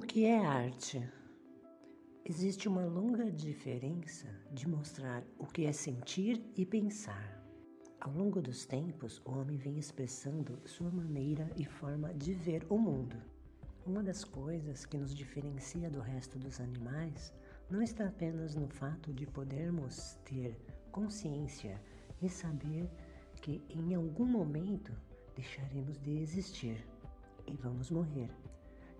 que é arte? Existe uma longa diferença de mostrar o que é sentir e pensar. Ao longo dos tempos, o homem vem expressando sua maneira e forma de ver o mundo. Uma das coisas que nos diferencia do resto dos animais não está apenas no fato de podermos ter consciência e saber que em algum momento deixaremos de existir e vamos morrer.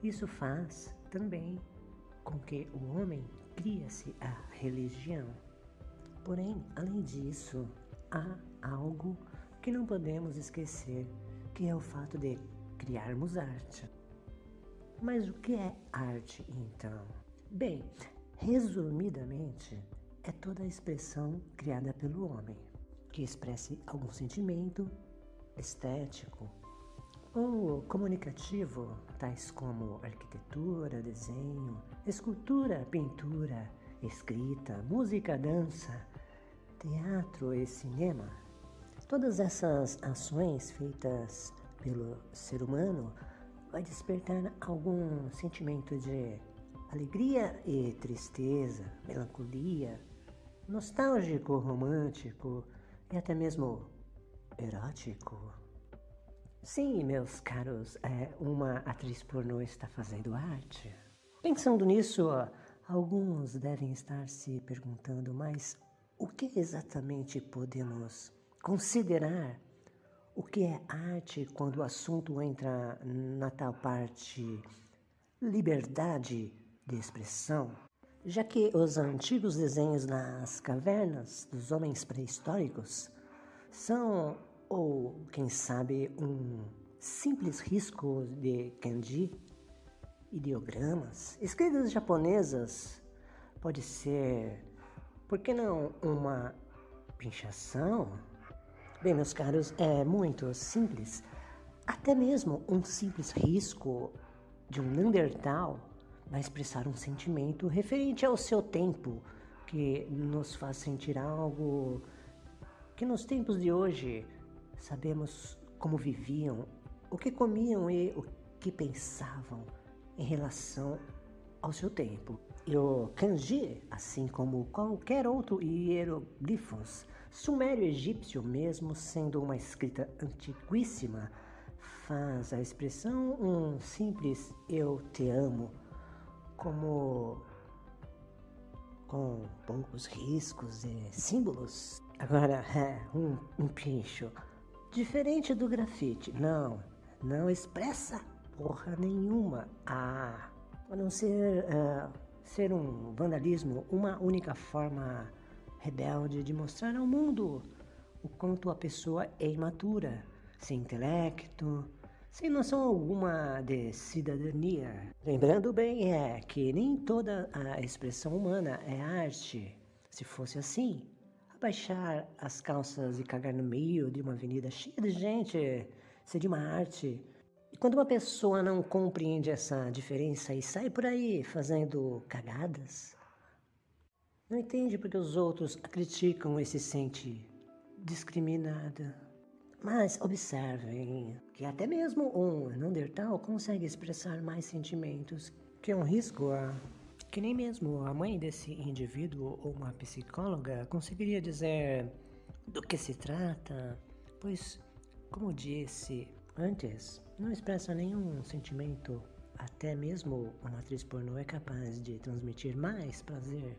Isso faz também com que o homem cria-se a religião. Porém, além disso, há algo que não podemos esquecer, que é o fato de criarmos arte. Mas o que é arte então? Bem, resumidamente, é toda a expressão criada pelo homem, que expresse algum sentimento estético, ou comunicativo, tais como arquitetura, desenho, escultura, pintura, escrita, música, dança, teatro e cinema. Todas essas ações feitas pelo ser humano vai despertar algum sentimento de alegria e tristeza, melancolia, nostálgico, romântico e até mesmo erótico. Sim, meus caros, é, uma atriz pornô está fazendo arte. Pensando nisso, alguns devem estar se perguntando, mas o que exatamente podemos considerar o que é arte quando o assunto entra na tal parte liberdade de expressão? Já que os antigos desenhos nas cavernas dos homens pré-históricos são ou, quem sabe, um simples risco de kanji, ideogramas, escritas japonesas, pode ser, por que não, uma pinchação? Bem, meus caros, é muito simples. Até mesmo um simples risco de um Neandertal vai expressar um sentimento referente ao seu tempo, que nos faz sentir algo que nos tempos de hoje Sabemos como viviam, o que comiam e o que pensavam em relação ao seu tempo. E o kanji, assim como qualquer outro hieroglifos, sumério egípcio, mesmo sendo uma escrita antiquíssima, faz a expressão um simples eu te amo, como com poucos riscos e símbolos. Agora, um, um pincho Diferente do grafite, não, não expressa porra nenhuma. Ah, a não ser, uh, ser um vandalismo, uma única forma rebelde de mostrar ao mundo o quanto a pessoa é imatura, sem intelecto, sem noção alguma de cidadania. Lembrando bem é que nem toda a expressão humana é arte. Se fosse assim, baixar as calças e cagar no meio de uma avenida cheia de gente seria uma arte. E quando uma pessoa não compreende essa diferença e sai por aí fazendo cagadas, não entende porque os outros a criticam e se sente discriminada. Mas observem que até mesmo um Neandertal consegue expressar mais sentimentos que um risco a que nem mesmo a mãe desse indivíduo ou uma psicóloga conseguiria dizer do que se trata, pois, como disse antes, não expressa nenhum sentimento. Até mesmo uma atriz pornô é capaz de transmitir mais prazer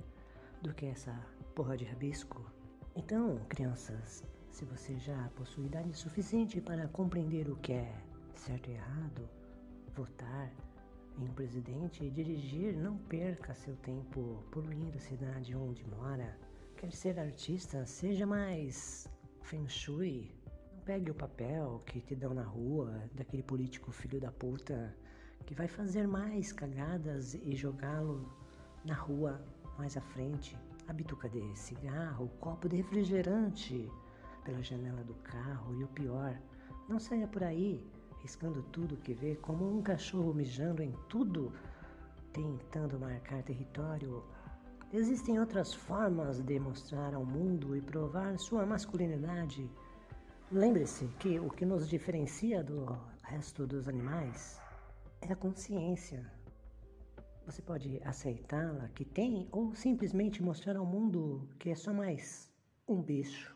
do que essa porra de rabisco. Então, crianças, se você já possui idade suficiente para compreender o que é certo e errado, votar, em um presidente e dirigir, não perca seu tempo poluindo a cidade onde mora. Quer ser artista, seja mais feng shui. Não pegue o papel que te dão na rua daquele político filho da puta que vai fazer mais cagadas e jogá-lo na rua mais à frente. A bituca de cigarro, copo de refrigerante pela janela do carro e o pior, não saia por aí riscando tudo que vê, como um cachorro mijando em tudo, tentando marcar território. Existem outras formas de mostrar ao mundo e provar sua masculinidade. Lembre-se que o que nos diferencia do resto dos animais é a consciência. Você pode aceitá-la que tem ou simplesmente mostrar ao mundo que é só mais um bicho.